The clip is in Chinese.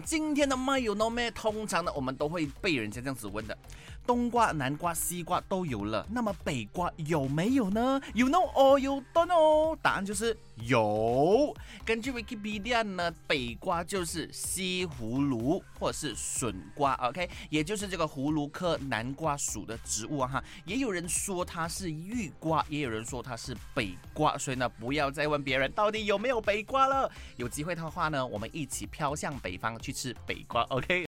今天的 My you know 咩？通常呢，我们都会被人家这样子问的。冬瓜、南瓜、西瓜都有了，那么北瓜有没有呢？You know or you don't know？答案就是有。根据 Wikipedia 呢，北瓜就是西葫芦或者是笋瓜，OK，也就是这个葫芦科南瓜属的植物啊哈。也有人说它是玉瓜，也有人说它是北瓜，所以呢，不要再问别人到底有没有北瓜了。有机会的话呢，我们一起飘向北方去去吃北瓜，OK。